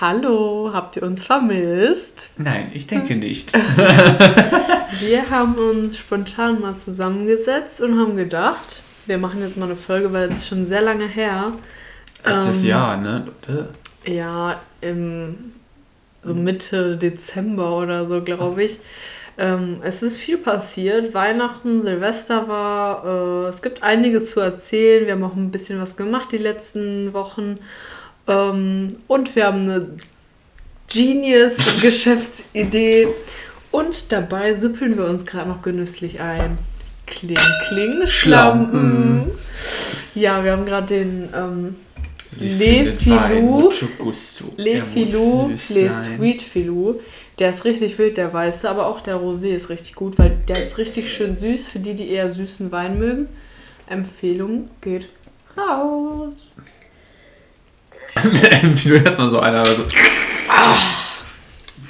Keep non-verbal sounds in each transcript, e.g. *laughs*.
Hallo, habt ihr uns vermisst? Nein, ich denke nicht. *laughs* *laughs* wir haben uns spontan mal zusammengesetzt und haben gedacht, wir machen jetzt mal eine Folge, weil es schon sehr lange her. Letztes ähm, Jahr, ne? Ja, im so Mitte Dezember oder so, glaube ich. Ähm, es ist viel passiert. Weihnachten, Silvester war. Äh, es gibt einiges zu erzählen. Wir haben auch ein bisschen was gemacht die letzten Wochen. Ähm, und wir haben eine Genius-Geschäftsidee. *laughs* Und dabei süppeln wir uns gerade noch genüsslich ein. Kling, kling, Schlampen. Ja, wir haben gerade den ähm, Le Filou. Le Filou, Le Sweet Filou. Der ist richtig wild, der weiße, aber auch der Rosé ist richtig gut, weil der ist richtig schön süß für die, die eher süßen Wein mögen. Empfehlung geht raus. *laughs* Wie du erstmal so einer. So.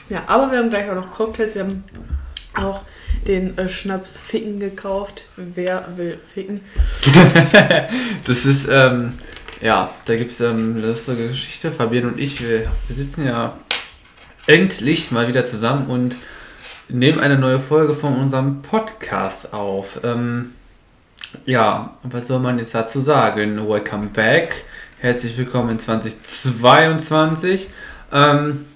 Ja, aber wir haben gleich auch noch Cocktails. Wir haben auch den äh, Schnaps Ficken gekauft. Wer will ficken? *laughs* das ist, ähm, ja, da gibt es ähm, eine lustige Geschichte. Fabian und ich, wir, wir sitzen ja endlich mal wieder zusammen und nehmen eine neue Folge von unserem Podcast auf. Ähm, ja, was soll man jetzt dazu sagen? Welcome back. Herzlich willkommen in 2022. Ähm,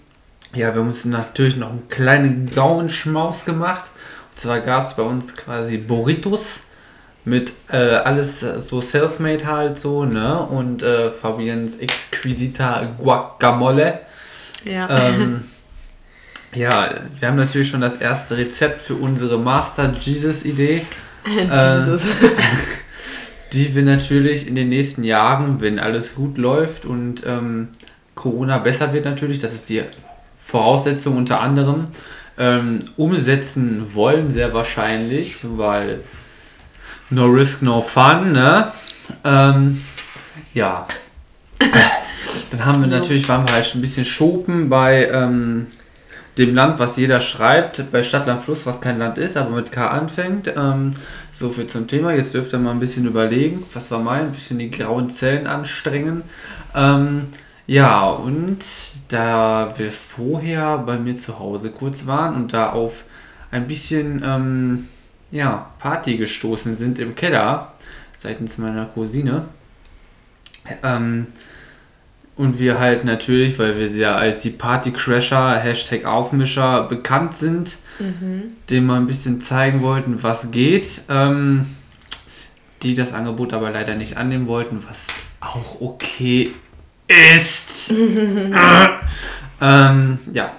ja, wir haben uns natürlich noch einen kleinen Gaumenschmaus gemacht. Und zwar gab es bei uns quasi Burritos mit äh, alles so self-made halt so, ne? Und äh, Fabians exquisita Guacamole. Ja. Ähm, *laughs* ja, wir haben natürlich schon das erste Rezept für unsere Master *laughs* Jesus Idee. Jesus. Äh, die wir natürlich in den nächsten Jahren, wenn alles gut läuft und ähm, Corona besser wird natürlich, das ist die Voraussetzung unter anderem, ähm, umsetzen wollen, sehr wahrscheinlich, weil no risk, no fun, ne? Ähm, ja. *laughs* Dann haben wir natürlich, waren wir halt ein bisschen schopen bei ähm, dem Land, was jeder schreibt, bei Stadtland Fluss, was kein Land ist, aber mit K anfängt. Ähm, so viel zum Thema. Jetzt dürft ihr mal ein bisschen überlegen, was war mein, ein bisschen die grauen Zellen anstrengen. Ähm, ja, und da wir vorher bei mir zu Hause kurz waren und da auf ein bisschen ähm, ja, Party gestoßen sind im Keller, seitens meiner Cousine, ähm, und wir halt natürlich, weil wir ja als die Partycrasher, Hashtag Aufmischer bekannt sind, mhm. dem mal ein bisschen zeigen wollten, was geht. Ähm, die das Angebot aber leider nicht annehmen wollten, was auch okay ist. *laughs* ähm, ja,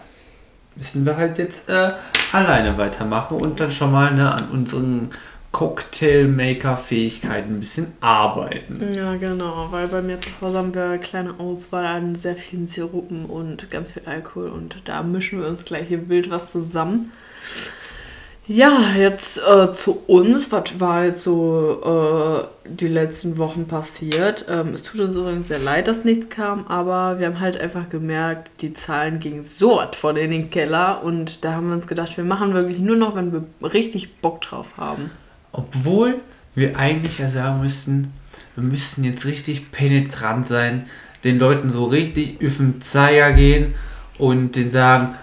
müssen wir halt jetzt äh, alleine weitermachen und dann schon mal ne, an unseren Cocktailmaker-Fähigkeiten ein bisschen arbeiten. Ja, genau, weil bei mir zu Hause haben wir eine kleine Auswahl an sehr vielen Sirupen und ganz viel Alkohol und da mischen wir uns gleich hier wild was zusammen. Ja, jetzt äh, zu uns, was war jetzt so äh, die letzten Wochen passiert? Ähm, es tut uns übrigens sehr leid, dass nichts kam, aber wir haben halt einfach gemerkt, die Zahlen gingen so von in den Keller und da haben wir uns gedacht, wir machen wirklich nur noch, wenn wir richtig Bock drauf haben. Obwohl wir eigentlich ja sagen müssten, wir müssten jetzt richtig penetrant sein, den Leuten so richtig auf den Zeiger gehen und den sagen,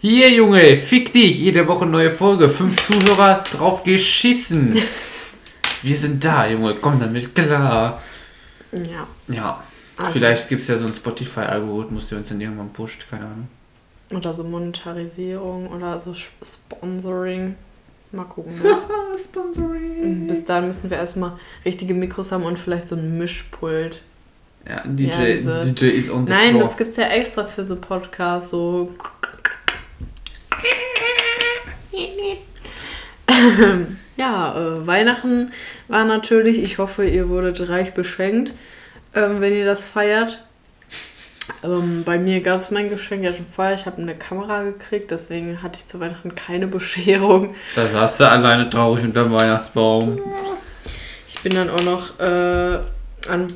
hier Junge, fick dich, jede Woche neue Folge, fünf Zuhörer drauf geschissen. *laughs* Wir sind da, Junge, komm damit klar. Ja. Ja. Also. Vielleicht gibt es ja so einen Spotify-Algorithmus, der uns dann irgendwann pusht, keine Ahnung. Oder so Monetarisierung oder so Sponsoring. Mal gucken. *laughs* Ne? Sponsoring. Bis dahin müssen wir erstmal richtige Mikros haben und vielleicht so ein Mischpult. Ja, DJ, ja, DJ ist on the Nein, floor. das gibt es ja extra für so Podcasts, so. *laughs* ja, äh, Weihnachten war natürlich, ich hoffe, ihr wurdet reich beschenkt, ähm, wenn ihr das feiert. Ähm, bei mir gab es mein Geschenk ja schon vorher. Ich habe eine Kamera gekriegt, deswegen hatte ich zu Weihnachten keine Bescherung. Da saß du alleine traurig unter dem Weihnachtsbaum. Ich bin dann auch noch äh, an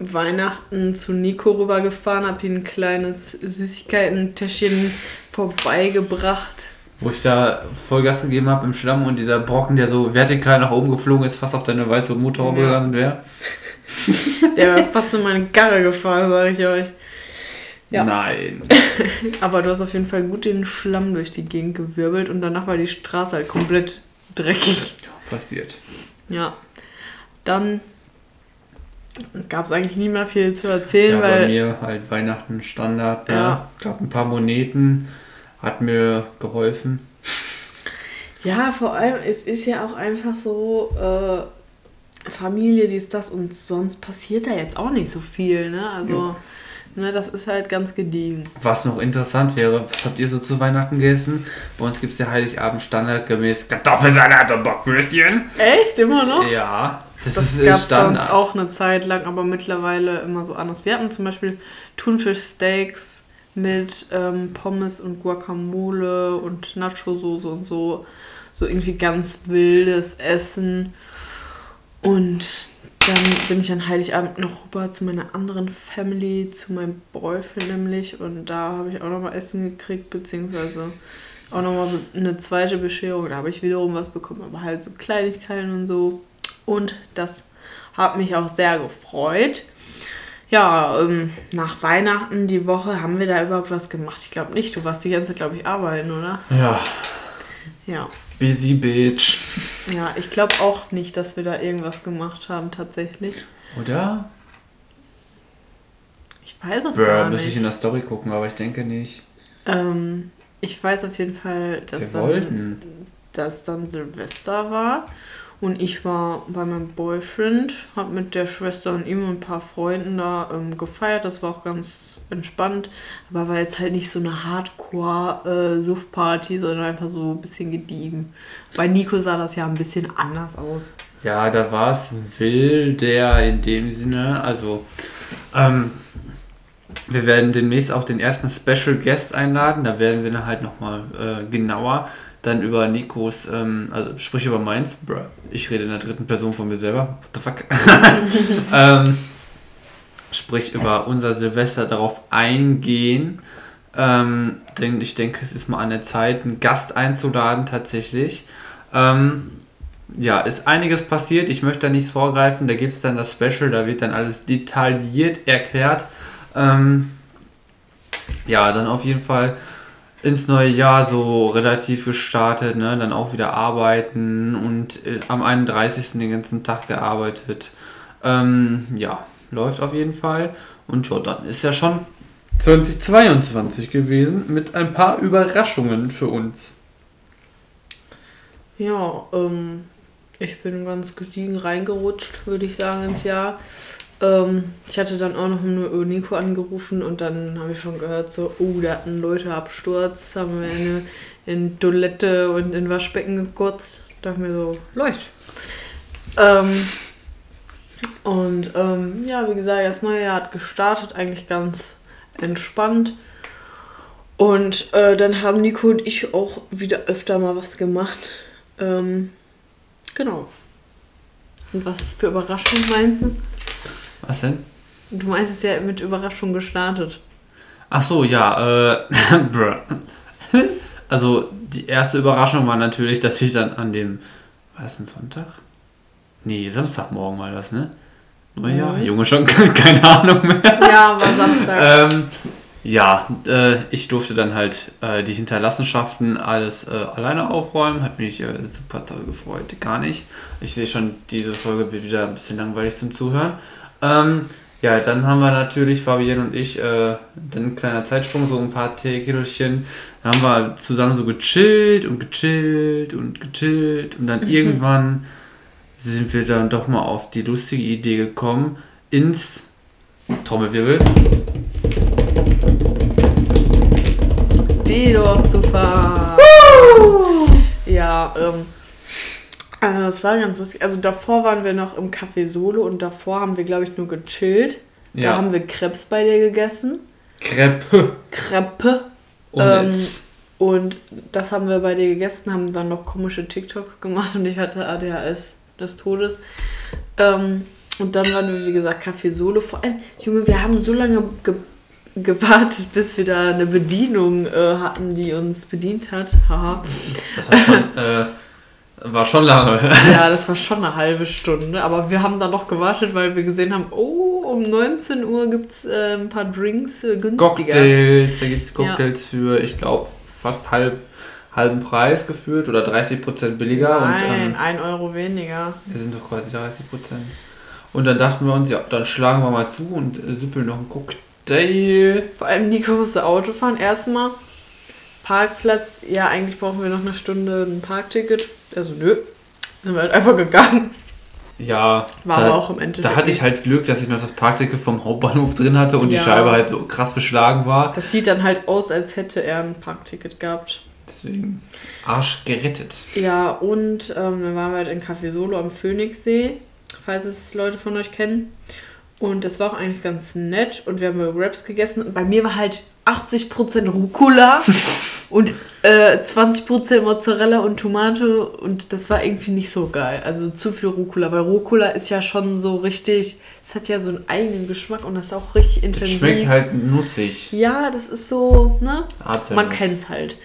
Weihnachten zu Nico rübergefahren, habe ihm ein kleines Süßigkeiten-Täschchen vorbeigebracht. Wo ich da Vollgas gegeben habe im Schlamm und dieser Brocken, der so vertikal nach oben geflogen ist, fast auf deine weiße Motorhaube ja. gelandet wäre. Der wäre fast in meine Karre gefahren, sage ich euch. Ja. Nein. *laughs* Aber du hast auf jeden Fall gut den Schlamm durch die Gegend gewirbelt und danach war die Straße halt komplett dreckig. Passiert. Ja. Dann gab es eigentlich nie mehr viel zu erzählen, Ja, bei weil. mir halt Weihnachten Standard. Ne? Ja. Gab ein paar Moneten, hat mir geholfen. Ja, vor allem, es ist ja auch einfach so, äh, Familie, dies, das und sonst passiert da jetzt auch nicht so viel, ne? Also, ne, das ist halt ganz gediegen. Was noch interessant wäre, was habt ihr so zu Weihnachten gegessen? Bei uns gibt es ja Heiligabend standardgemäß Kartoffelsalat und Bockwürstchen. Echt? Immer noch? Ja, das, Das ist äh, gab es bei uns Standard. auch eine Zeit lang, aber mittlerweile immer so anders. Wir hatten zum Beispiel Thunfischsteaks mit ähm, Pommes und Guacamole und Nacho-Soße und so. So irgendwie ganz wildes Essen. Und dann bin ich an Heiligabend noch rüber zu meiner anderen Family, zu meinem Boyfriend nämlich. Und da habe ich auch nochmal Essen gekriegt, beziehungsweise auch nochmal eine zweite Bescherung. Da habe ich wiederum was bekommen, aber halt so Kleinigkeiten und so. Und das hat mich auch sehr gefreut. Ja, ähm, nach Weihnachten die Woche haben wir da überhaupt was gemacht. Ich glaube nicht. Du warst die ganze Zeit, glaube ich, arbeiten, oder? Ja, Ja. Busy bitch. Ja, ich glaube auch nicht, dass wir da irgendwas gemacht haben, tatsächlich. Oder? Ich weiß es Ja, gar muss nicht. ich in der Story gucken, aber ich denke nicht. ähm, ich weiß auf jeden Fall, dass Wir dann, wollten. dass dann Silvester war. Und ich war bei meinem Boyfriend, habe mit der Schwester und ihm und ein paar Freunden da ähm, gefeiert. Das war auch ganz entspannt. Aber war jetzt halt nicht so eine Hardcore-Suff-Party, sondern einfach so ein bisschen gediegen. Bei Nico sah das ja ein bisschen anders aus. Ja, da war es Will, der in dem Sinne, also ähm, wir werden demnächst auch den ersten Special Guest einladen. Da werden wir dann halt nochmal äh, genauer dann über Nikos, ähm, also sprich über meins. Bruh, ich rede in der dritten Person von mir selber. What the fuck? *laughs* ähm, sprich über unser Silvester darauf eingehen. Ähm, denn ich denke, es ist mal an der Zeit, einen Gast einzuladen tatsächlich. Ähm, ja, ist einiges passiert. Ich möchte da nichts vorgreifen. Da gibt es dann das Special, da wird dann alles detailliert erklärt. Ähm, ja, dann auf jeden Fall ins neue Jahr so relativ gestartet, ne? dann auch wieder arbeiten und äh, am 31. den ganzen Tag gearbeitet. Ähm, ja, läuft auf jeden Fall. Und ja, dann ist ja schon 2022 gewesen mit ein paar Überraschungen für uns. Ja, ähm, ich bin ganz gestiegen reingerutscht, würde ich sagen, ins Jahr. Ähm, ich hatte dann auch noch nur Nico angerufen und dann habe ich schon gehört, so, oh, da hatten Leute Absturz, haben wir in, in Toilette und in Waschbecken gekotzt. Dachte mir so, läuft. Ähm, und ähm, ja, wie gesagt, das neue Jahr hat gestartet, eigentlich ganz entspannt. Und äh, dann haben Nico und ich auch wieder öfter mal was gemacht. Ähm, genau. Und was für Überraschung meinst du? Was denn? Du meinst es ja mit Überraschung gestartet. Ach so, ja, äh. *laughs* Also, die erste Überraschung war natürlich, dass ich dann an dem, war das ein Sonntag? Nee, Samstagmorgen war das, ne? Neujahr? Mhm. Junge, schon *laughs* keine Ahnung mehr. Ja, war Samstag. ähm, ja, äh, ich durfte dann halt äh, die Hinterlassenschaften alles äh, alleine aufräumen. Hat mich äh, super toll gefreut. Gar nicht. Ich sehe schon, diese Folge wird wieder ein bisschen langweilig zum Zuhören. Ähm, ja, dann haben wir natürlich, Fabienne und ich, äh, dann ein kleiner Zeitsprung, so ein paar Teekilochen. Dann haben wir zusammen so gechillt und gechillt und gechillt. Und dann irgendwann sind wir dann doch mal auf die lustige Idee gekommen, ins Trommelwirbel. D-Dorf zu fahren. Ja, ähm. Also das war ganz lustig. Also davor waren wir noch im Café Solo und davor haben wir, glaube ich, nur gechillt. Da Ja. haben wir Krebs bei dir gegessen. Crepe. Crepe. Und Ähm. Und das haben wir bei dir gegessen, haben dann noch komische TikToks gemacht und ich hatte ADHS des Todes. Ähm, und dann waren wir, wie gesagt, Café Solo. Vor allem, Junge, wir haben so lange ge gewartet, bis wir da eine Bedienung äh, hatten, die uns bedient hat. Haha. Das hat schon, äh, war schon lange. Ja, das war schon eine halbe Stunde, aber wir haben dann noch gewartet, weil wir gesehen haben, oh, um 19 Uhr gibt es äh, ein paar Drinks äh, günstiger. Cocktails, da gibt es Cocktails für, ich glaube, fast halb, halben Preis geführt oder 30% billiger. Nein, und, ähm, 1 Euro weniger. wir sind doch quasi 30%. Und dann dachten wir uns, ja, dann schlagen wir mal zu und äh, süppeln noch einen Cocktail. Vor allem Nico musste Auto fahren. Erstmal Parkplatz. Ja, eigentlich brauchen wir noch eine Stunde ein Parkticket. Also nö. Sind wir halt einfach gegangen. Ja, War da, aber auch im Endeffekt. da hatte ich halt Glück, dass ich noch das Parkticket vom Hauptbahnhof drin hatte und Ja. die Scheibe halt so krass beschlagen war. Das sieht dann halt aus, als hätte er ein Parkticket gehabt. Deswegen Arsch gerettet. Ja, und ähm, dann waren wir halt in Café Solo am Phoenixsee, falls es Leute von euch kennen. Und das war auch eigentlich ganz nett und wir haben Wraps gegessen. Und bei mir war halt 80% Rucola *laughs* und äh, 20% Mozzarella und Tomate und das war irgendwie nicht so geil. Also zu viel Rucola, weil Rucola ist ja schon so richtig, es hat ja so einen eigenen Geschmack und das ist auch richtig Das intensiv. schmeckt halt nussig. Ja, das ist so, ne? Apfelnuss. Man kennt es halt.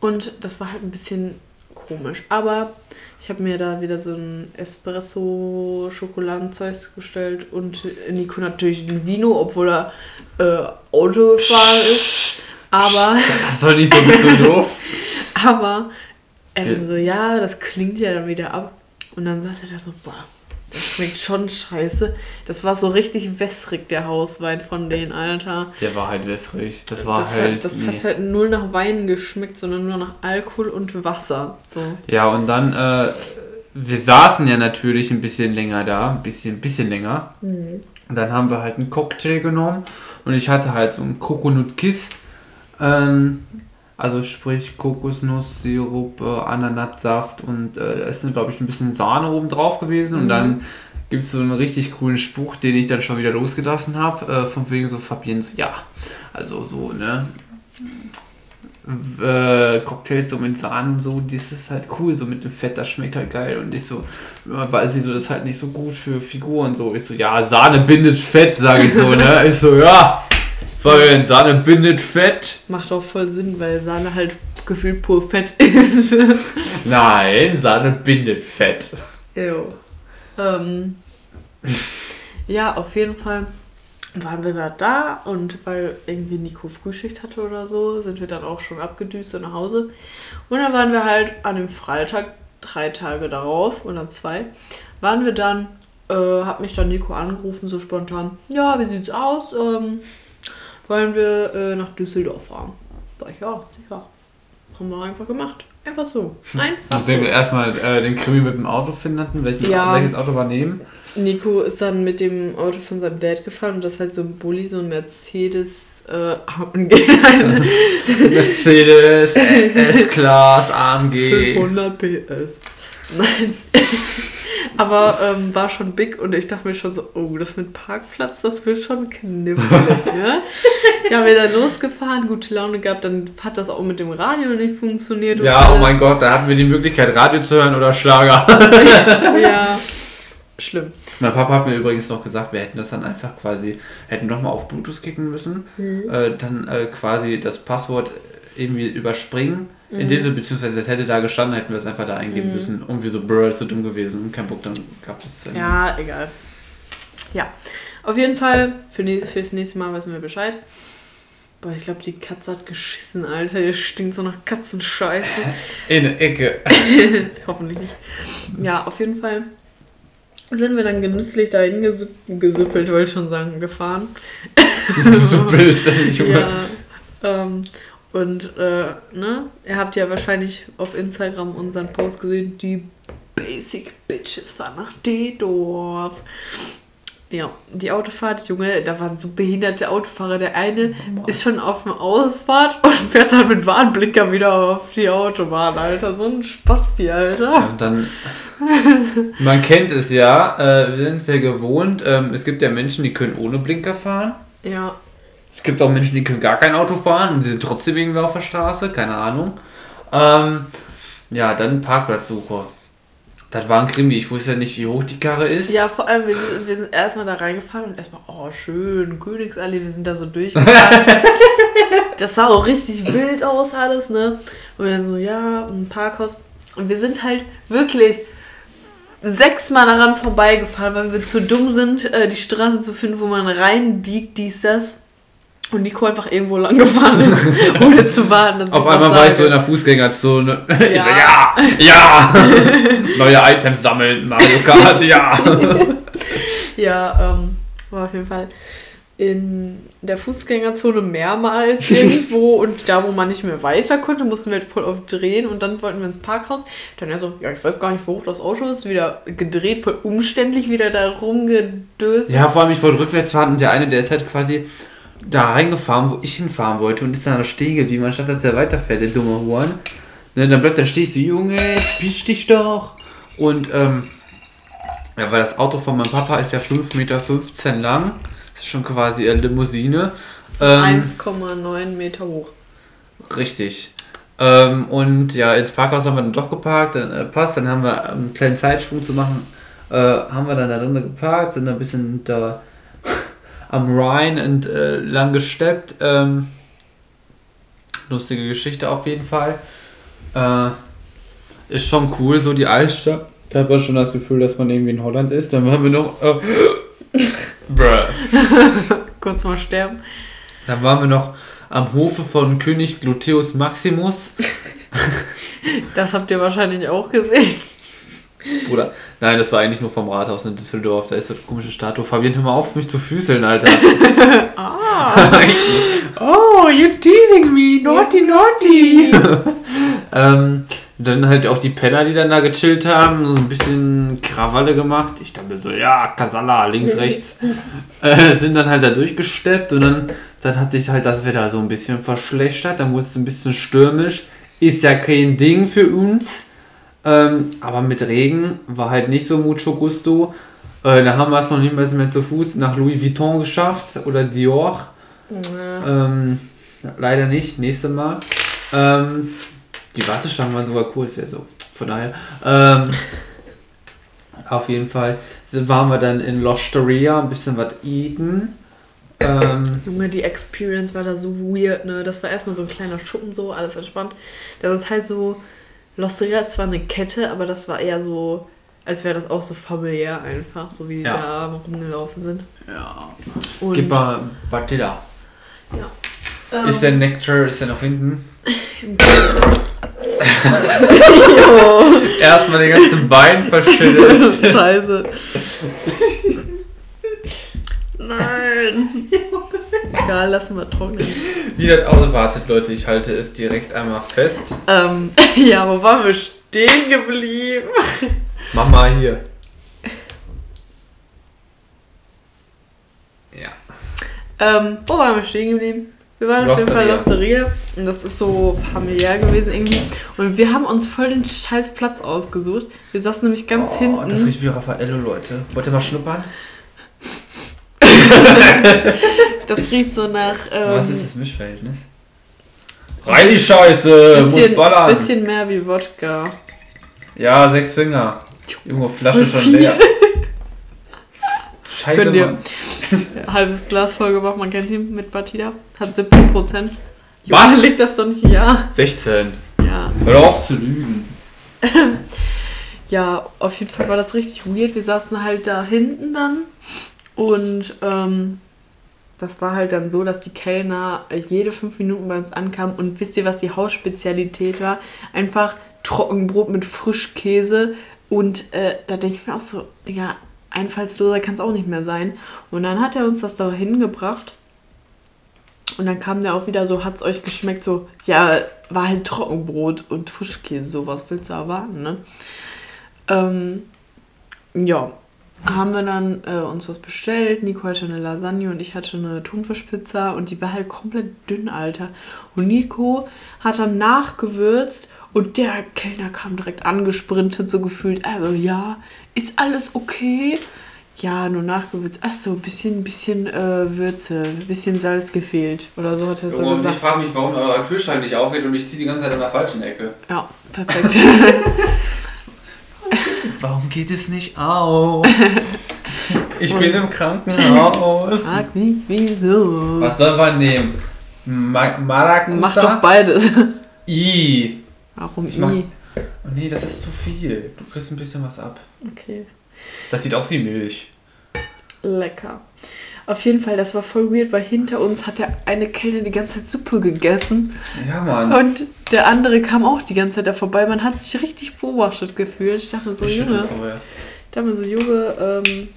Und das war halt ein bisschen komisch. Aber ich habe mir da wieder so ein Espresso-Schokoladenzeug gestellt und Nico natürlich ein Vino, obwohl er äh, Auto gefahren ist. Aber, Das soll nicht so, so doof. *laughs* aber er dann so, ja, das klingt ja dann wieder ab. Und dann sagte er da so, boah, das schmeckt schon scheiße. Das war so richtig wässrig, der Hauswein von denen, Alter. Der war halt wässrig. Das war das halt. hat, das hat halt null nach Wein geschmeckt, sondern nur nach Alkohol und Wasser. So. Ja, und dann, äh, wir saßen ja natürlich ein bisschen länger da, ein bisschen, bisschen länger. Und dann haben wir halt einen Cocktail genommen und ich hatte halt so einen Coconut Kiss. Ähm, also sprich Kokosnuss, Sirup, äh, Ananassaft und äh, da ist glaube ich ein bisschen Sahne oben drauf gewesen und dann gibt es so einen richtig coolen Spruch, den ich dann schon wieder losgelassen habe, äh, von wegen so Fabienne, ja, also so, ne, äh, Cocktails so mit Sahne und so, das ist halt cool, so mit dem Fett, das schmeckt halt geil. Und ich so, weiß ich so, das ist halt nicht so gut für Figur und so. Ich so, ja, Sahne bindet Fett, sage ich so, ne? *laughs* Ich so, ja, Fabian, Sahne bindet Fett. Macht auch voll Sinn, weil Sahne halt gefühlt pur Fett *laughs* ist. Nein, Sahne bindet Fett. Jo. Ähm, ja, auf jeden Fall waren wir gerade da und weil irgendwie Nico Frühschicht hatte oder so, sind wir dann auch schon abgedüst nach Hause. Und dann waren wir halt an dem Freitag, drei Tage darauf oder zwei, waren wir dann, äh, hat mich dann Nico angerufen, so spontan, ja, wie sieht's aus? Ähm, wollen wir äh, nach Düsseldorf fahren? Sag ich, ja, sicher. Haben wir einfach gemacht. Einfach so. Einfach Nachdem so. wir erstmal äh, den Krimi mit dem Auto finden hatten, welchen, Ja. welches Auto war nehmen. Nico ist dann mit dem Auto von seinem Dad gefahren und das ist halt so ein Bulli, so ein Mercedes äh, *laughs* AMG, *laughs* *laughs* Mercedes, S-Class, AMG. 500 PS. Nein. Aber ähm, war schon big und ich dachte mir schon so, oh, das mit Parkplatz, das wird schon knifflig, ja? *laughs* Ja, wir dann losgefahren, gute Laune gehabt, dann hat das auch mit dem Radio nicht funktioniert. Ja, oh mein Gott, da hatten wir die Möglichkeit, Radio zu hören oder Schlager. *laughs* *laughs* Ja, schlimm. Mein Papa hat mir übrigens noch gesagt, wir hätten das dann einfach quasi, hätten nochmal auf Bluetooth kicken müssen, äh, dann äh, quasi das Passwort irgendwie überspringen. In dem Sinne, beziehungsweise das hätte da gestanden, hätten wir es einfach da eingeben müssen. Irgendwie so, brr, ist so dumm gewesen. Kein Bock, dann gab es zu Ende. Ja, egal. Ja, auf jeden Fall, für nächstes, fürs nächste Mal wissen wir Bescheid. Boah, ich glaube, die Katze hat geschissen, Alter. Der stinkt so nach Katzenscheiße. *laughs* In der Ecke. *laughs* Hoffentlich nicht. Ja, auf jeden Fall sind wir dann genüsslich dahin gesü gesüppelt, wollte ich schon sagen, gefahren. *laughs* Bild, Junge. Ja, ähm, und, äh, ne, ihr habt ja wahrscheinlich auf Instagram unseren Post gesehen, die Basic Bitches fahren nach D-Dorf. Ja, die Autofahrt, Junge, da waren so behinderte Autofahrer. Der eine ist schon auf einer Ausfahrt und fährt dann mit Warnblinker wieder auf die Autobahn, Alter. So ein Spasti, Alter. Und dann, man kennt es ja, äh, wir sind es ja gewohnt. Ähm, es gibt ja Menschen, die können ohne Blinker fahren. Ja, Es gibt auch Menschen, die können gar kein Auto fahren und die sind trotzdem irgendwie auf der Straße, keine Ahnung. Ähm, ja, dann Parkplatzsuche. Das war ein Krimi, ich wusste ja nicht, wie hoch die Karre ist. Ja, vor allem, wir sind, wir sind erstmal da reingefahren und erstmal, oh, schön, Königsallee, wir sind da so durchgefahren. *laughs* das sah auch richtig wild aus, alles, ne? Und dann so, ja, ein Parkhaus. Und wir sind halt wirklich sechsmal daran vorbeigefahren, weil wir zu dumm sind, äh, die Straße zu finden, wo man reinbiegt, dies, das. Und Nico einfach irgendwo lang gefahren ist, *laughs* ohne zu warten. Auf ich einmal war ich so in der Fußgängerzone. *laughs* Ich Ja. so, ja, ja. *laughs* Neue Items sammeln, Mario Kart, ja. Ja, ähm, war auf jeden Fall in der Fußgängerzone mehrmals irgendwo und da, wo man nicht mehr weiter konnte, mussten wir halt voll oft drehen und dann wollten wir ins Parkhaus. Dann er so, ja, ich weiß gar nicht, wo hoch das Auto ist, wieder gedreht, voll umständlich, wieder da rumgedöst. Ja, vor allem, ich wollte rückwärts fahren und der eine, der ist halt quasi da reingefahren, wo ich hinfahren wollte und ist dann da stehen geblieben, anstatt dass er weiterfährt, der dumme Huren. Ne, dann bleibt er stehen, so, Junge, bisch dich doch. Und, ähm, ja, weil das Auto von meinem Papa ist ja 5,15 Meter lang. Das ist schon quasi eine Limousine. Ähm, 1,9 Meter hoch. Richtig. Ähm, und ja, ins Parkhaus haben wir dann doch geparkt, dann äh, passt, dann haben wir um einen kleinen Zeitsprung zu machen, äh, haben wir dann da drin geparkt, sind ein bisschen da am Rhein entlang gesteppt. Ähm, lustige Geschichte auf jeden Fall. Äh, ist schon cool, so die Altstadt. Da hat man schon das Gefühl, dass man irgendwie in Holland ist. Dann waren wir noch. Äh. *laughs* *laughs* Kurz mal sterben. Dann waren wir noch am Hofe von König Gluteus Maximus. *laughs* Das habt ihr wahrscheinlich auch gesehen. Bruder, nein, das war eigentlich nur vom Rathaus in Düsseldorf. Da ist so eine komische Statue. Fabian, hör mal auf, mich zu füßeln, Alter. Ah. *laughs* *laughs* oh, you're teasing me. Naughty, naughty. *laughs* ähm, dann halt auch die Penner, die dann da gechillt haben, so ein bisschen Krawalle gemacht. Ich dachte so, ja, Kasala, links, rechts. äh, sind dann halt da durchgesteppt und dann, dann hat sich halt das Wetter so ein bisschen verschlechtert. Dann wurde es ein bisschen stürmisch. Ist ja kein Ding für uns. Ähm, aber mit Regen war halt nicht so mucho gusto. Äh, da haben wir es noch nicht mehr zu Fuß nach Louis Vuitton geschafft oder Dior. Ja. Ähm, leider nicht, nächstes Mal. Ähm, die Warteschlangen waren sogar cool, ist ja so. Von daher. Ähm, *laughs* auf jeden Fall waren wir dann in L'Osteria, ein bisschen was eaten. Ähm, Junge, die Experience war da so weird, ne? Das war erstmal so ein kleiner Schuppen, so, alles entspannt. Das ist halt so. Losteria ist zwar eine Kette, aber das war eher so, als wäre das auch so familiär einfach, so wie die Ja. da rumgelaufen sind. ja. Und, Gib mal Batilla. ähm, Ist der Nectar, ist der noch hinten? Jo, *laughs* *laughs* Erstmal den ganzen Bein verschüttet. *laughs* Scheiße. Nein. Egal, lassen wir trocknen. Wie das Auto wartet, Leute, ich halte es direkt einmal fest. Ähm, *laughs* ja, wo waren wir stehen geblieben? *laughs* Mach mal hier. Ja. Ähm, wo waren wir stehen geblieben? Wir waren auf jeden Fall Losteria. Losteria und das ist so familiär gewesen irgendwie. Und wir haben uns voll den scheiß Platz ausgesucht. Wir saßen nämlich ganz oh, hinten. Das riecht wie Raffaello, Leute. Wollt ihr mal schnuppern? *laughs* Das riecht so nach. Ähm, Was ist das Mischverhältnis? Rein die Scheiße! bisschen, muss ballern! bisschen mehr wie Wodka. Ja, sechs Finger. Junge, Flasche schon viel. leer. *laughs* Scheiße, Könnt ihr- Mann. *laughs* Halbes Glas voll gemacht, man kennt ihn mit Batida. Hat 17 Prozent. Was? liegt das doch nicht? Ja. 16. Ja. Hör auf zu lügen. Ja, auf jeden Fall war das richtig weird. Wir saßen halt da hinten dann und ähm, das war halt dann so, dass die Kellner jede fünf Minuten bei uns ankamen und wisst ihr, was die Hausspezialität war? Einfach Trockenbrot mit Frischkäse und äh, da denke ich mir auch so, ja, einfallsloser kann es auch nicht mehr sein. Und dann hat er uns das da hingebracht und dann kam der auch wieder so, hat's euch geschmeckt? So, ja, war halt Trockenbrot und Frischkäse, so was willst du erwarten, ne? Ähm, ja, haben wir dann äh, uns was bestellt. Nico hatte eine Lasagne und ich hatte eine Thunfischpizza und die war halt komplett dünn, Alter. Und Nico hat dann nachgewürzt und der Kellner kam direkt angesprintet, so gefühlt, also ja, ist alles okay? Ja, nur nachgewürzt. Ach so, bisschen, bisschen äh, Würze, bisschen Salz gefehlt. Oder so hat er so ich gesagt. frage mich, warum euer Kühlschrank nicht aufgeht und ich ziehe die ganze Zeit in der falschen Ecke. Ja, perfekt. *laughs* *laughs* Warum geht es nicht auf? *laughs* Ich bin im Krankenhaus. Frag nicht, wieso. Was soll man nehmen? Ma Maracuja? Mach doch beides. *laughs* I. Warum Ich mach- I? Oh nee, das ist zu viel. Du kriegst ein bisschen was ab. Okay. Das sieht aus wie Milch. Lecker. Auf jeden Fall, das war voll weird, weil hinter uns hat der eine Kellner die ganze Zeit Suppe gegessen. Ja, Mann. Und der andere kam auch die ganze Zeit da vorbei. Man hat sich richtig beobachtet gefühlt. Ich dachte mir so, Ich Junge, ich dachte mir so, Junge, ähm,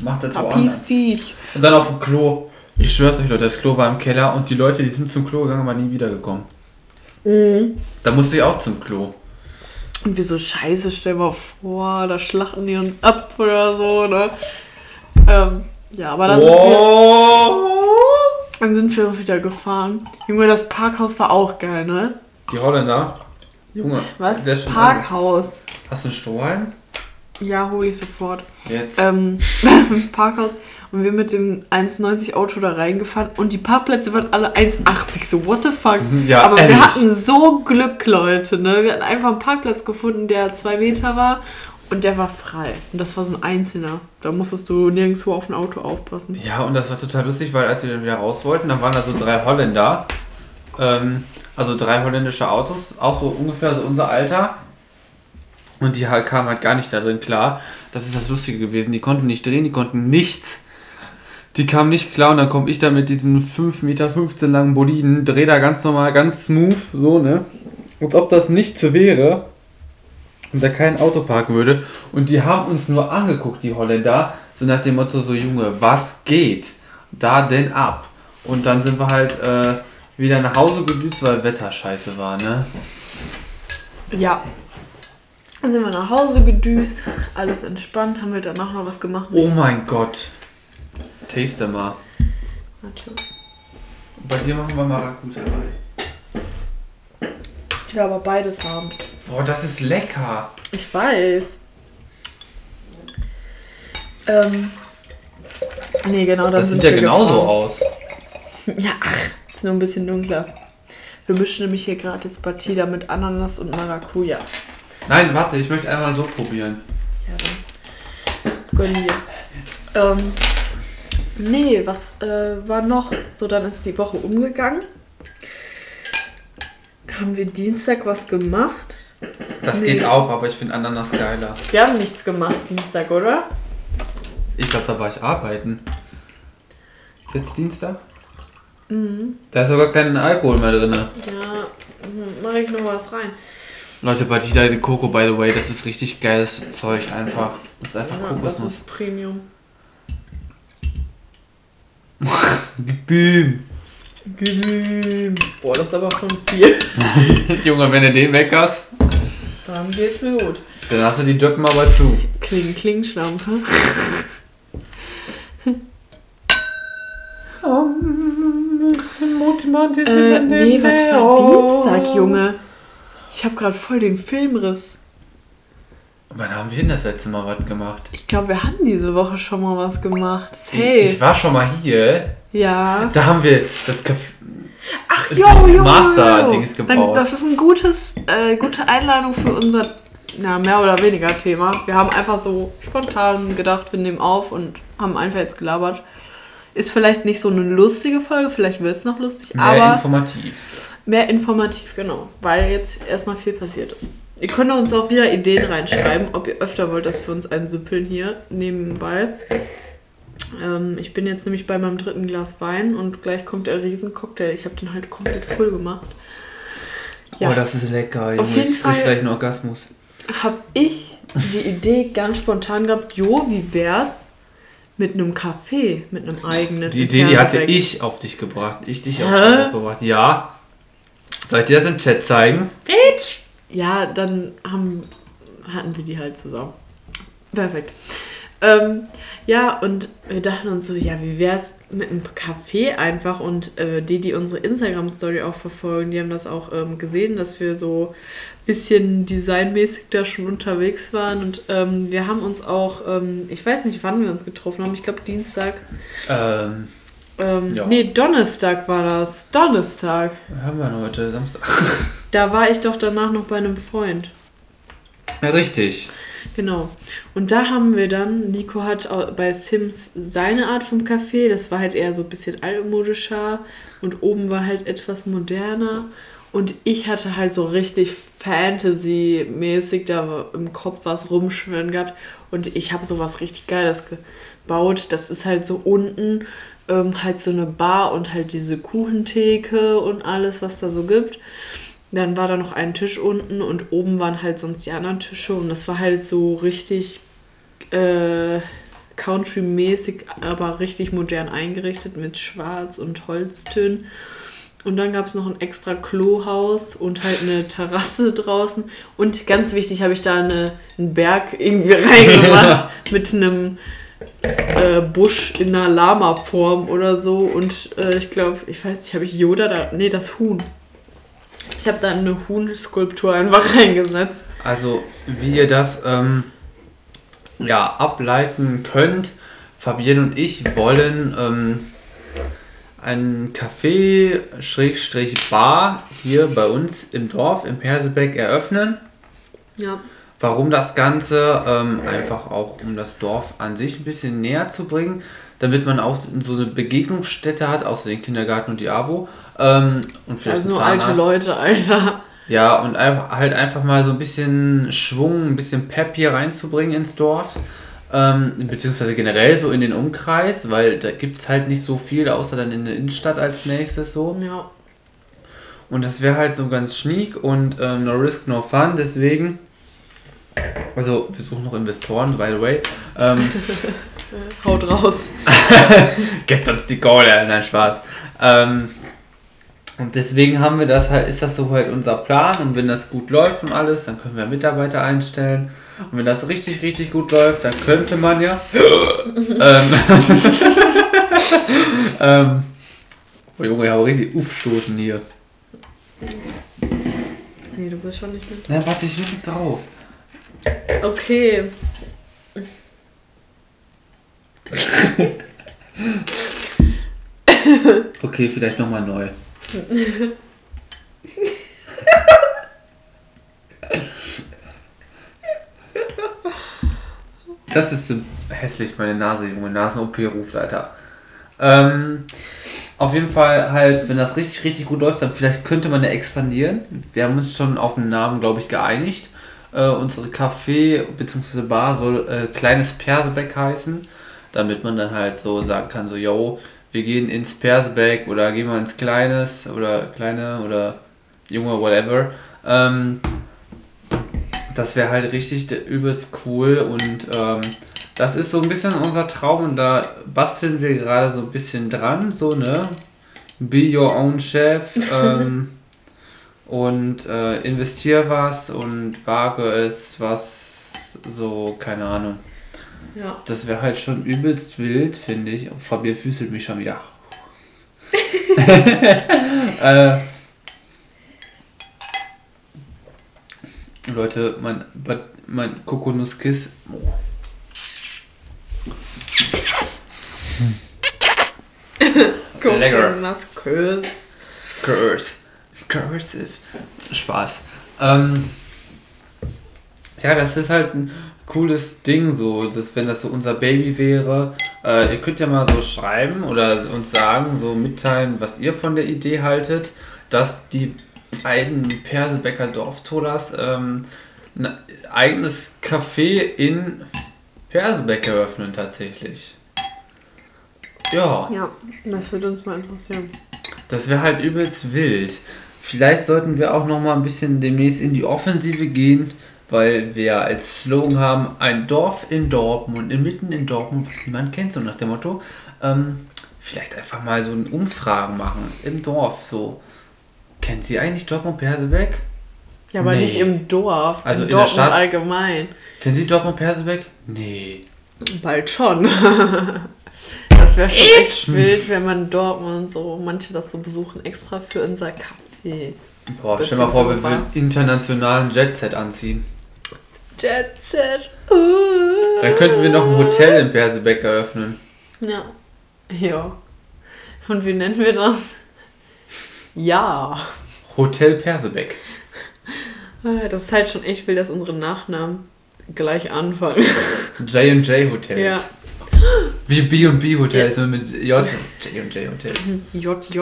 Mach das verpiss dich. Und dann auf dem Klo. Ich schwör's euch, Leute, das Klo war im Keller und die Leute, die sind zum Klo gegangen, aber nie wiedergekommen. Mhm. Da musste ich auch zum Klo. Und wir so, scheiße, stell mal vor, da schlachten die uns ab oder so, ne? Ähm, ja, aber dann, sind wir, dann sind wir wieder gefahren. Junge, das Parkhaus war auch geil, ne? Die Holländer. Junge, Was? ist schon Parkhaus. Hast du einen Strohhalm? Ja, hole ich sofort. Jetzt. ähm, *laughs* Parkhaus und wir mit dem 1,90 Auto da reingefahren und die Parkplätze waren alle 1,80. So, what the fuck? Ja, Aber ehrlich. wir hatten so Glück, Leute. Ne? Wir hatten einfach einen Parkplatz gefunden, der zwei Meter war und der war frei. Und das war so ein einzelner. Da musstest du nirgendwo auf ein Auto aufpassen. Ja, und das war total lustig, weil als wir dann wieder raus wollten, dann waren da so drei Holländer. Ähm, also drei holländische Autos, auch so ungefähr so unser Alter. Und die halt kamen halt gar nicht da drin klar. Das ist das Lustige gewesen. Die konnten nicht drehen, die konnten nichts. Die kamen nicht klar und dann komme ich da mit diesen 5,15 Meter langen Boliden, drehe da ganz normal, ganz smooth, so, ne? Als ob das nichts wäre und da kein Auto parken würde. Und die haben uns nur angeguckt, die Holländer, so nach dem Motto, so Junge, was geht da denn ab? Und dann sind wir halt äh, wieder nach Hause gedüst, weil Wetter scheiße war, ne? Ja. Dann sind wir nach Hause gedüst, alles entspannt, haben wir danach noch was gemacht. Oh mein Gott. Taste mal. Warte. Bei dir machen wir Maracuja rein. Ich will aber beides haben. Boah, das ist lecker. Ich weiß. Ähm. Nee, genau, Das sind sieht ja wir genauso gefahren. aus. *laughs* Ja, ach, ist nur ein bisschen dunkler. Wir mischen nämlich hier gerade jetzt Batida mit Ananas und Maracuja. Nein, warte, ich möchte einmal so probieren. Ja, dann gönn dir. Ähm, nee, was äh, war noch? So, dann ist die Woche umgegangen. Haben wir Dienstag was gemacht? Das Nee. geht auch, aber ich finde Ananas geiler. Wir haben nichts gemacht Dienstag, oder? Ich glaube, da war ich arbeiten. Jetzt Dienstag? Mhm. Da ist sogar kein Alkohol mehr drin. Ja, hm, mach ich noch was rein. Leute, Batida de Coco, by the way, das ist richtig geiles Zeug einfach. Das ist einfach Ja, das Kokosnuss. ist Premium. *laughs* Boom. Boah, das ist aber schon viel. *laughs* Junge, wenn du den weckerst, Dann geht's mir gut. dann hast du die Döcken aber zu. Kling, Kling, Schlampe. *laughs* Äh, nee, was war Dienstag, Junge? Ich habe gerade voll den Filmriss. Wann haben wir denn das letzte Mal was gemacht? Ich glaube, wir haben diese Woche schon mal was gemacht. Ich Safe. war schon mal hier. Ja. Da haben wir das Café. Ach, Das jo, jo. Master-Dings Dann- gebraucht. Das ist ein gutes, äh, gute Einladung für unser, na, mehr oder weniger Thema. Wir haben einfach so spontan gedacht, wir nehmen auf und haben einfach jetzt gelabert. Ist vielleicht nicht so eine lustige Folge, vielleicht wird es noch lustig, Mehr aber informativ. mehr informativ, genau. Weil jetzt erstmal viel passiert ist. Ihr könnt uns auch wieder Ideen reinschreiben, ob ihr öfter wollt, dass wir uns einsüppeln hier nebenbei. Ähm, ich bin jetzt nämlich bei meinem dritten Glas Wein und gleich kommt der Riesencocktail. Ich habe den halt komplett voll gemacht. Ja. Oh, das ist lecker. Auf jeden ich Fall- gleich einen Orgasmus. Habe ich die Idee ganz spontan gehabt, jo, wie wär's mit einem Café, mit einem eigenen? Die Idee, die hatte ich auf dich gebracht. Ich dich auf dich gebracht. Ja. Soll ich dir das im Chat zeigen? Bitch! Ja, dann haben, hatten wir die halt zusammen. Perfekt. Ähm, ja, und wir dachten uns so, ja, wie wär's mit einem Café einfach und äh, die, die unsere Instagram-Story auch verfolgen, die haben das auch ähm, gesehen, dass wir so ein bisschen designmäßig da schon unterwegs waren und ähm, wir haben uns auch, ähm, ich weiß nicht, wann wir uns getroffen haben, ich glaube Dienstag, Ähm, ähm, Ja. nee, Donnerstag war das, Donnerstag. was haben wir denn heute? Samstag. *laughs* Da war ich doch danach noch bei einem Freund. Ja, richtig. Genau. Und da haben wir dann, Nico hat bei Sims seine Art vom Café, das war halt eher so ein bisschen altmodischer und oben war halt etwas moderner. Und ich hatte halt so richtig Fantasy-mäßig da im Kopf was rumschwirren gehabt. Und ich habe sowas richtig Geiles gebaut. Das ist halt so unten ähm, halt so eine Bar und halt diese Kuchentheke und alles, was da so gibt. Dann war da noch ein Tisch unten und oben waren halt sonst die anderen Tische und das war halt so richtig äh, Country-mäßig, aber richtig modern eingerichtet mit Schwarz und Holztönen. Und dann gab es noch ein extra Klohaus und halt eine Terrasse draußen. Und ganz wichtig habe ich da eine, einen Berg irgendwie *laughs* reingemacht mit einem äh, Busch in einer Lama-Form oder so. Und äh, ich glaube, ich weiß nicht, habe ich Yoda da. Nee, das Huhn. Ich habe da eine Huhn-Skulptur einfach *laughs* reingesetzt. Also, wie ihr das ähm, ja, ableiten könnt, Fabienne und ich wollen ähm, ein Café Bar hier bei uns im Dorf im Persebeck eröffnen. Ja. Warum das Ganze? Ähm, einfach auch, um das Dorf an sich ein bisschen näher zu bringen, damit man auch so eine Begegnungsstätte hat, außer den Kindergarten und die Abo. Ähm, und vielleicht also nur alte Leute, Alter. Ja, und halt einfach mal so ein bisschen Schwung, ein bisschen Pep hier reinzubringen ins Dorf. Ähm, beziehungsweise generell so in den Umkreis, weil da gibt es halt nicht so viel, außer dann in der Innenstadt als nächstes so. Ja. Und das wäre halt so ganz schniek und ähm, no risk, no fun, deswegen. Also, wir suchen noch Investoren, by the way. Ähm, *laughs* Haut raus. *laughs* Get uns die Kohle, nein, Spaß. Ähm, und deswegen haben wir das halt, ist das so halt unser Plan und wenn das gut läuft und alles, dann können wir Mitarbeiter einstellen. Und wenn das richtig, richtig gut läuft, dann könnte man ja. *laughs* ähm, ähm, oh Junge, ich habe richtig aufstoßen hier. Nee, du bist schon nicht drauf. Na, warte, ich bin drauf. Okay. okay, vielleicht nochmal neu. Das ist hässlich, meine Nase, Junge. Nasen-OP ruft, Alter. Ähm, auf jeden Fall halt, wenn das richtig, richtig gut läuft, dann vielleicht könnte man ja expandieren. Wir haben uns schon auf den Namen, glaube ich, geeinigt. Äh, unsere Café bzw. Bar soll äh, Kleines Persebeck heißen, damit man dann halt so sagen kann, so, yo, wir gehen ins Persbeck oder gehen wir ins Kleines oder Kleine oder Junge, whatever. Ähm, das wäre halt richtig übelst cool und ähm, das ist so ein bisschen unser Traum und da basteln wir gerade so ein bisschen dran, so ne? Be your own chef *laughs* ähm, und äh, investier was und wage es, was so, keine Ahnung. Ja. Das wäre halt schon übelst wild, finde ich. Fabian füßelt mich schon wieder. *laughs* äh, Leute, mein, mein Kokonuskiss. Oh. *laughs* Kokonuskiss. Curse. Cursive. Spaß. Ähm, ja, das ist halt ein cooles Ding, so, dass wenn das so unser Baby wäre, äh, ihr könnt ja mal so schreiben oder uns sagen, so mitteilen, was ihr von der Idee haltet, dass die beiden Persebecker Dorftolas ähm, ein eigenes Café in Persebeck eröffnen tatsächlich. Ja. Ja, das würde uns mal interessieren. Das wäre halt übelst wild. Vielleicht sollten wir auch noch mal ein bisschen demnächst in die Offensive gehen weil wir als Slogan haben, ein Dorf in Dortmund, inmitten in Dortmund, was niemand kennt, so nach dem Motto. Ähm, vielleicht einfach mal so eine Umfrage machen im Dorf, so. Kennt sie eigentlich Dortmund-Persebeck? Ja, aber nee. nicht im Dorf, also in, in Dortmund der Stadt allgemein. Kennen Sie Dortmund-Persebeck? Nee. Bald schon. *laughs* das wäre schon echt wild, wenn man Dortmund so, manche das so besuchen, extra für unser Kaffee. Boah, stell mal vor, wir würden internationalen Jetset anziehen. Jet Set. Uh. Dann könnten wir noch ein Hotel in Persebeck eröffnen. Ja. Ja. Und wie nennen wir das? Ja. Hotel Persebeck. Ah, das ist halt schon echt wild, dass unsere Nachnamen gleich anfangen. J&J Hotels. Ja. Wie B&B Hotels, ja. mit J. J&J Hotels. JJ.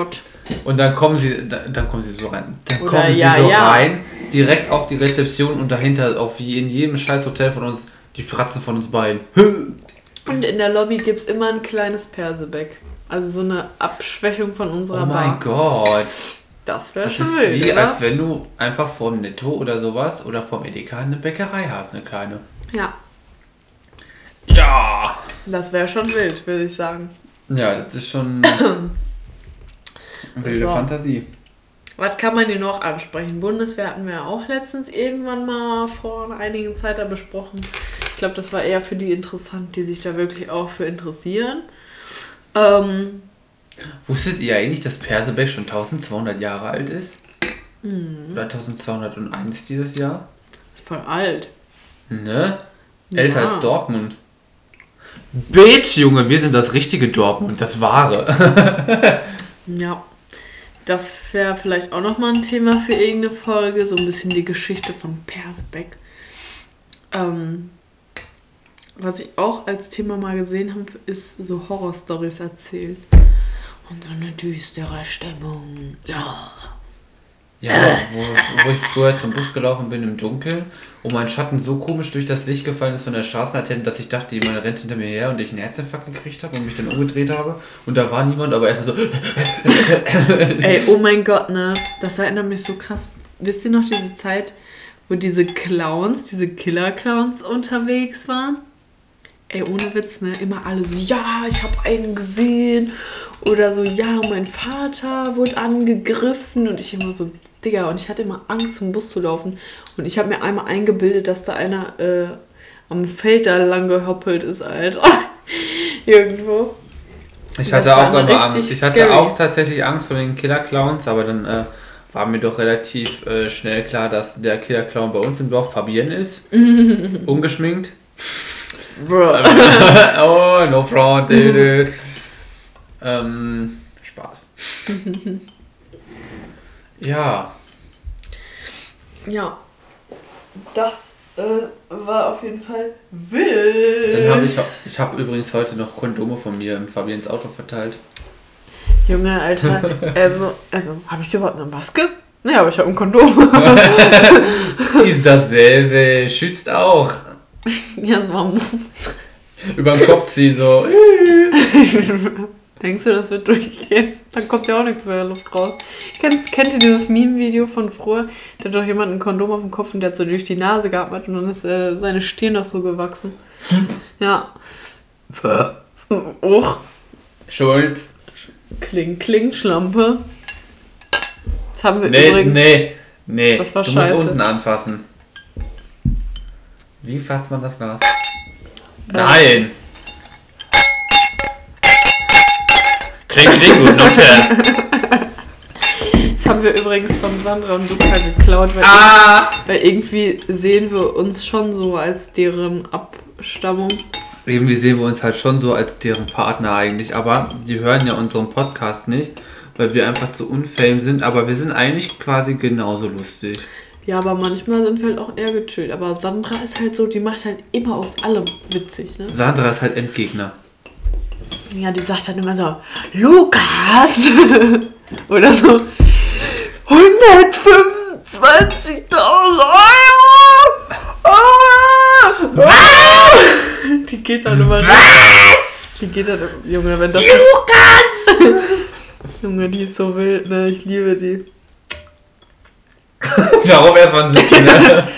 Und dann kommen sie, dann, dann kommen sie so rein. Dann Oder kommen ja, sie so ja. rein, direkt auf die Rezeption und dahinter auf wie in jedem scheiß Hotel von uns die Fratzen von uns beiden. Und in der Lobby gibt es immer ein kleines Perseback. Also so eine Abschwächung von Oh unserer mein Bar. Gott. Das wäre Das schon ist wie, oder? als wenn du einfach vorm Netto oder sowas oder vorm Edeka eine Bäckerei hast, eine kleine. Ja, Ja! das wäre schon wild, würde ich sagen. Ja, das ist schon *coughs* wilde So. Fantasie. Was kann man hier noch ansprechen? Bundeswehr hatten wir ja auch letztens irgendwann mal vor einigen Zeit da besprochen. Ich glaube, das war eher für die interessant, die sich da wirklich auch für interessieren. Ähm, Wusstet ihr eigentlich, dass Persebeck schon 1200 Jahre alt ist? Mhm. Oder 1201 dieses Jahr? ist voll alt. Ne? Älter Ja. als Dortmund. Bitch, Junge, wir sind das richtige Dortmund, das wahre. *laughs* Ja. Das wäre vielleicht auch nochmal ein Thema für irgendeine Folge, so ein bisschen die Geschichte von Persbeck. Ähm, was ich auch als Thema mal gesehen habe, ist so Horrorstories erzählen. Und so eine düstere Stimmung. Ja. Ja, wo, wo ich früher zum Bus gelaufen bin im Dunkeln und mein Schatten so komisch durch das Licht gefallen ist von der Straßenlaterne, dass ich dachte, jemand rennt hinter mir her und ich einen Herzinfarkt gekriegt habe und mich dann umgedreht habe. Und da war niemand, aber erst so, *laughs* Ey, oh mein Gott, ne? Das erinnert mich so krass. Wisst ihr noch diese Zeit, wo diese Clowns, diese Killer-Clowns unterwegs waren? Ey, ohne Witz, ne? Immer alle so, ja, ich habe einen gesehen. Oder so, ja, mein Vater wurde angegriffen. Und ich immer so, Digga, und ich hatte immer Angst, zum Bus zu laufen. Und ich habe mir einmal eingebildet, dass da einer äh, am Feld da lang gehoppelt ist, Alter. *laughs* Irgendwo. Ich hatte auch immer Angst. Ich hatte scary. auch tatsächlich Angst vor den Killer-Clowns, aber dann äh, war mir doch relativ äh, schnell klar, dass der Killer-Clown bei uns im Dorf Fabienne ist. *laughs* Ungeschminkt. Bro. *laughs* oh, no front, dude. ähm, Spaß. ja, Ja, das äh, war auf jeden Fall wild. dann habe ich, ich habe übrigens heute noch Kondome von mir im Fabiens Auto verteilt. Junge, Alter, also, *laughs* also habe ich überhaupt eine Maske? Nee, aber ich habe ein Kondom. *laughs* Ist dasselbe, schützt auch. ja, das war Über den Kopf ziehen so. *laughs* Denkst du, das wird durchgehen? Dann kommt ja auch nichts mehr Luft raus. Kennt, kennt ihr dieses Meme-Video von früher? Da hat doch jemand ein Kondom auf dem Kopf und der hat so durch die Nase geatmet und dann ist äh, seine Stirn doch so gewachsen. ja. Och, Schulz. kling, kling, Schlampe. Das haben wir Nee, übrigens. nee, nee. Das war du scheiße. musst unten anfassen. Wie fasst man das Glas? Nein! Klingt nicht gut, Nutte. Das haben wir übrigens von Sandra und Luca geklaut, weil, Ah! weil irgendwie sehen wir uns schon so als deren Abstammung. Irgendwie sehen wir uns halt schon so als deren Partner eigentlich, aber die hören ja unseren Podcast nicht, weil wir einfach zu unfame sind, aber wir sind eigentlich quasi genauso lustig. Ja, aber manchmal sind wir halt auch eher gechillt. Aber Sandra ist halt so, die macht halt immer aus allem witzig, ne? Sandra ist halt Endgegner. Ja, die sagt dann immer so, Lukas! *laughs* Oder so, 125.000 Euro! Ah! *laughs* Die geht dann immer Was? Die geht dann, Junge, wenn das Lukas! *laughs* Junge, die ist so wild, ne? Ich liebe die. Darauf erstmal ein Sitzen, ne?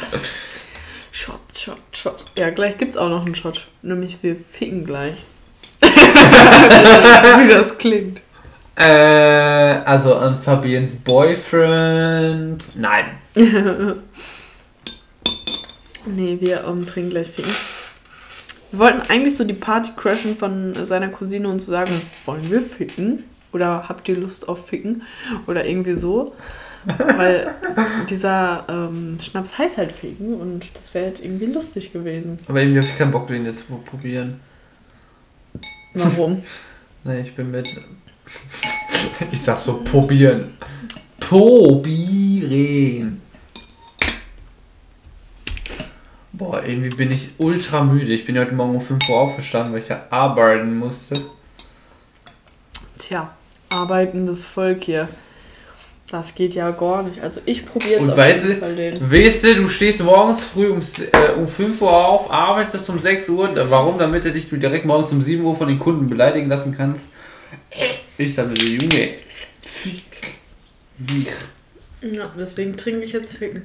Shot, Shot, Shot. Ja, gleich gibt's auch noch einen Shot. Nämlich wir ficken gleich. *laughs* Wie das klingt. Äh, also an Fabiens Boyfriend. Nein. *laughs* Nee, wir ähm, trinken gleich ficken. Wir wollten eigentlich so die Party crashen von seiner Cousine und so sagen, wollen wir ficken? Oder habt ihr Lust auf ficken? Oder irgendwie so. Weil *laughs* dieser ähm, Schnaps heißt halt ficken und das wäre halt irgendwie lustig gewesen. Aber irgendwie hab ich keinen Bock, den jetzt zu probieren. Warum? *laughs* Nee, ich bin mit. Ich sag so probieren. Probieren. Boah, irgendwie bin ich ultra müde. Ich bin ja heute Morgen um 5 Uhr aufgestanden, weil ich ja arbeiten musste. Tja, arbeitendes Volk hier. Das geht ja gar nicht. Also ich probiere jetzt Und auf weißt jeden du, Fall den. weißt du, du stehst morgens früh um, äh, um 5 Uhr auf, arbeitest um 6 Uhr. Da- Warum? Damit du dich direkt morgens um 7 Uhr von den Kunden beleidigen lassen kannst. Ich sage dir, Junge, fick dich. Ja, deswegen trinke ich jetzt Ficken.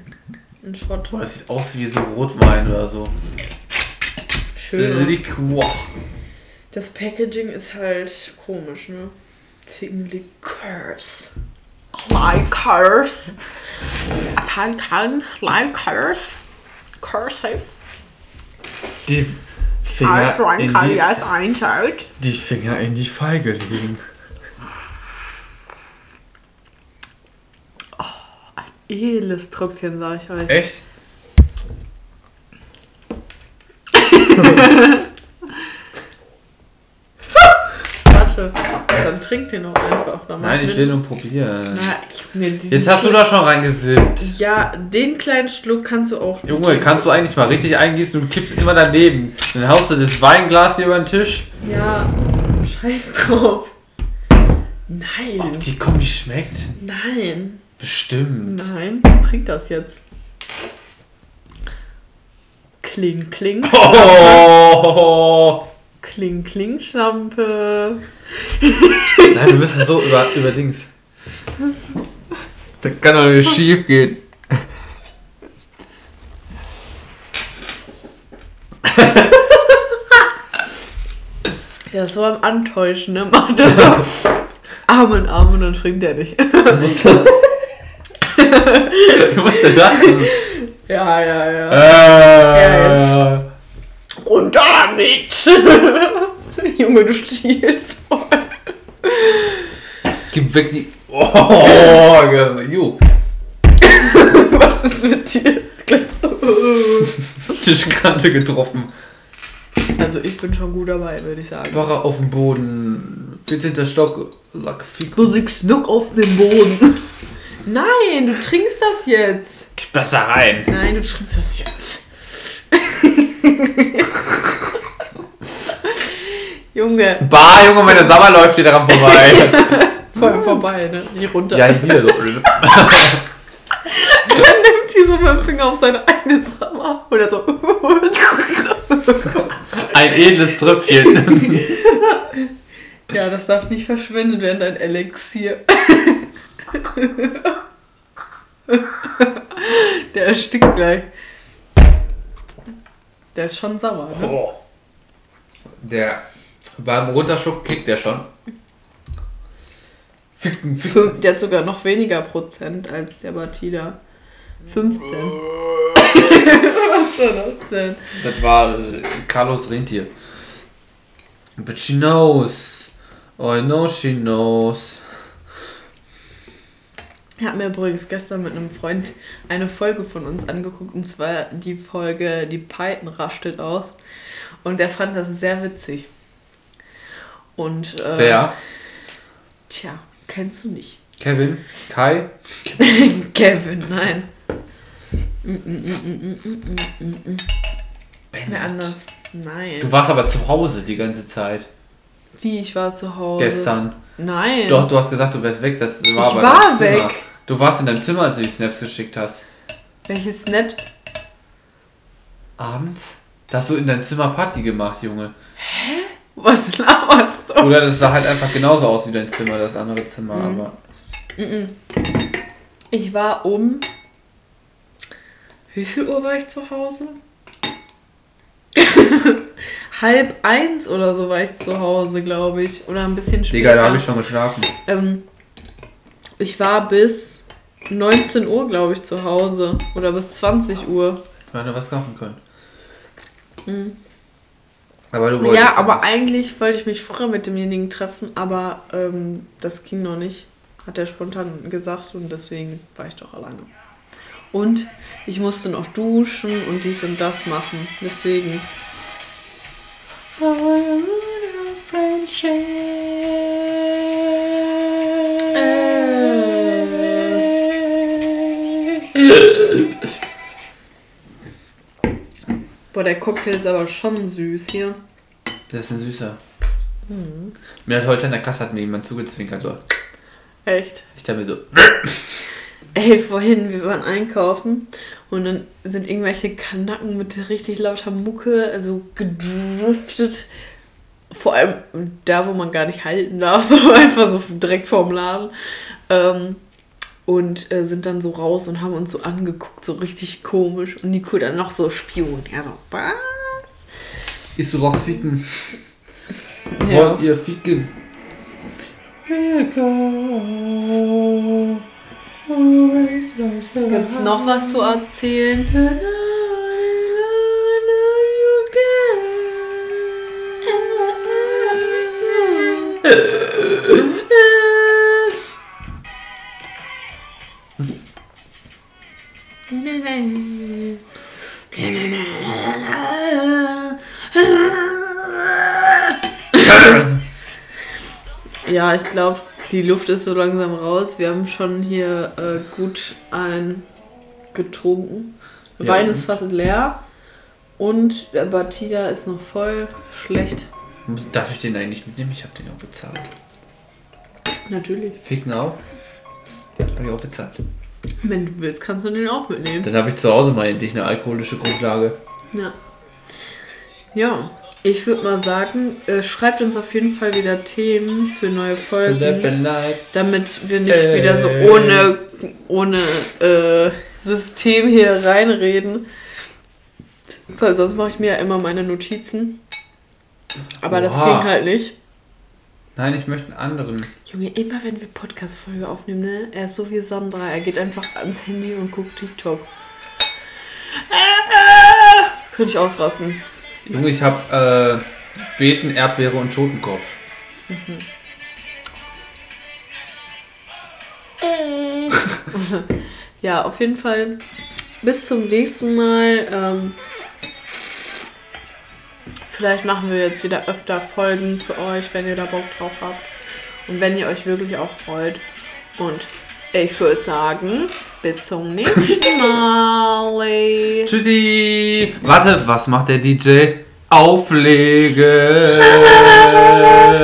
Ein. Boah, das sieht aus wie so Rotwein oder so. Schön. Liquor. Das Packaging ist halt komisch, ne? Ficken Liqueurs. Likers. Erfahren kann. Likers. Curse. Die Finger Als in die, Kalias einschaut. die Finger in die Feige legen. Edles Tröpfchen, sag ich euch. Echt? *laughs* Warte, dann trink den doch einfach. Dann Nein, ich will nur probieren. Na, diesen Jetzt hast du da schon reingesippt. Ja, den kleinen Schluck kannst du auch. Junge, kannst du eigentlich mal richtig eingießen und kippst immer daneben. Dann haust du das Weinglas hier über den Tisch. Ja, scheiß drauf. Nein. Ob die Kombi schmeckt? Nein. Bestimmt. Nein. Trink das jetzt. Kling, kling. Oh! Kling, kling, Schlampe. Nein, wir müssen so über, über Dings. Das kann doch nicht schief gehen. Ist so am Antäuschen, ne? Macht er Arm in Arm und dann trinkt er nicht. Du musst, du musst ja lachen. Ja, ja, ja. Äh, Und damit. *laughs* Junge, du stiehlst voll. Gib weg die. Oh, jo. *laughs* Was ist mit dir? *laughs* Tischkante getroffen. Also ich bin schon gut dabei, würde ich sagen. War er auf dem Boden. 14. Stock. Lag Fick. Du liegst noch auf dem Boden. Nein, du trinkst das jetzt. Gib das da rein. Nein, du trinkst das jetzt. Junge, Bah, Junge, meine Sommer läuft hier daran vorbei. *laughs* vor allem vorbei, ne? Nicht runter. ja, hier so. Dann nimmt die so mit dem Finger auf seine eine Sommer. Oder so. Ein edles Tröpfchen. Ja, das darf nicht verschwendet werden, ein Elixier. Der erstickt gleich. Der ist schon sauer, ne? Oh. Der beim Runterschluck kickt der schon. Ficken, ficken. Der hat sogar noch weniger Prozent als der Batida. 15. Was war das denn? Das war äh, Carlos Rentier. But she knows. Oh, I know she knows. Ich habe mir übrigens gestern mit einem Freund eine Folge von uns angeguckt und zwar die Folge Die Python rastet aus und der fand das sehr witzig. Und äh, Wer? Tja, kennst du nicht. Kevin? Kai? *laughs* Kevin, nein. Mm, mm, mm, mm, mm. Wer anders? Nein. Du warst aber zu Hause die ganze Zeit. Wie, ich war zu Hause. Gestern. Nein. Doch, du hast gesagt, du wärst weg. Das war Ich aber war dein Zimmer. weg. Du warst in deinem Zimmer, als du die Snaps geschickt hast. Welche Snaps? Abends? Da hast du in deinem Zimmer Party gemacht, Junge. Was laberst du? Oder das sah halt einfach genauso aus wie dein Zimmer, das andere Zimmer, Mhm. aber. Mm-mm. Ich war um. Wie viel Uhr war ich zu Hause? *laughs* Halb eins oder so war ich zu Hause, glaube ich. Oder ein bisschen später. Digga, da habe ich schon geschlafen. Ähm, ich war bis 19 Uhr, glaube ich, zu Hause. Oder bis 20 Uhr. Wir hätten was machen können. Mhm. Aber du wolltest Ja, aber nicht. eigentlich wollte ich mich früher mit demjenigen treffen, aber ähm, das ging noch nicht. Hat er spontan gesagt und deswegen war ich doch alleine. Und ich musste noch duschen und dies und das machen. Deswegen. *laughs* Boah, der Cocktail ist aber schon süß hier. Das ist ein süßer. Mhm. Mir hat heute in der Kasse hat mir jemand zugezwinkert. So. Echt? Ich dachte mir so, Ey, vorhin, wir waren einkaufen und dann sind irgendwelche Kanacken mit richtig lauter Mucke, also gedriftet. Vor allem da, wo man gar nicht halten darf, *laughs* so einfach so direkt vorm Laden. Ähm, und äh, sind dann so raus und haben uns so angeguckt, so richtig komisch. Und Nico dann noch so Spion. Ja, so, was? ist so was ficken? Ja. Wollt ihr ficken? Gibt's noch was zu erzählen? Ja, ich glaube, die Luft ist so langsam raus. Wir haben schon hier äh, gut ein getrunken. Ja, Wein ist fast leer. Und der Batida ist noch voll schlecht. Darf ich den eigentlich mitnehmen? Ich habe den auch bezahlt. Natürlich. Ficken auch? Habe ich auch bezahlt. Wenn du willst, kannst du den auch mitnehmen. Dann habe ich zu Hause mal endlich eine alkoholische Grundlage. Ja. Ja, ich würde mal sagen, äh, schreibt uns auf jeden Fall wieder Themen für neue Folgen. damit wir nicht Äh. wieder so ohne, ohne äh, System hier reinreden. Weil sonst mache ich mir ja immer meine Notizen. Aber das Oha. ging halt nicht. Nein, ich möchte einen anderen. Junge, immer wenn wir Podcast-Folge aufnehmen, ne? Er ist so wie Sandra. Er geht einfach ans Handy und guckt TikTok. Könnte ich ausrasten. Junge, ich habe äh, Beeten, Erdbeere und Totenkopf. *laughs* Ja, auf jeden Fall. Bis zum nächsten Mal. Ähm, vielleicht machen wir jetzt wieder öfter Folgen für euch, wenn ihr da Bock drauf habt. Und wenn ihr euch wirklich auch freut. Und ich würde sagen, bis zum nächsten *laughs* Mal. Tschüssi! Warte, was macht der DJ? Auflegen! *laughs*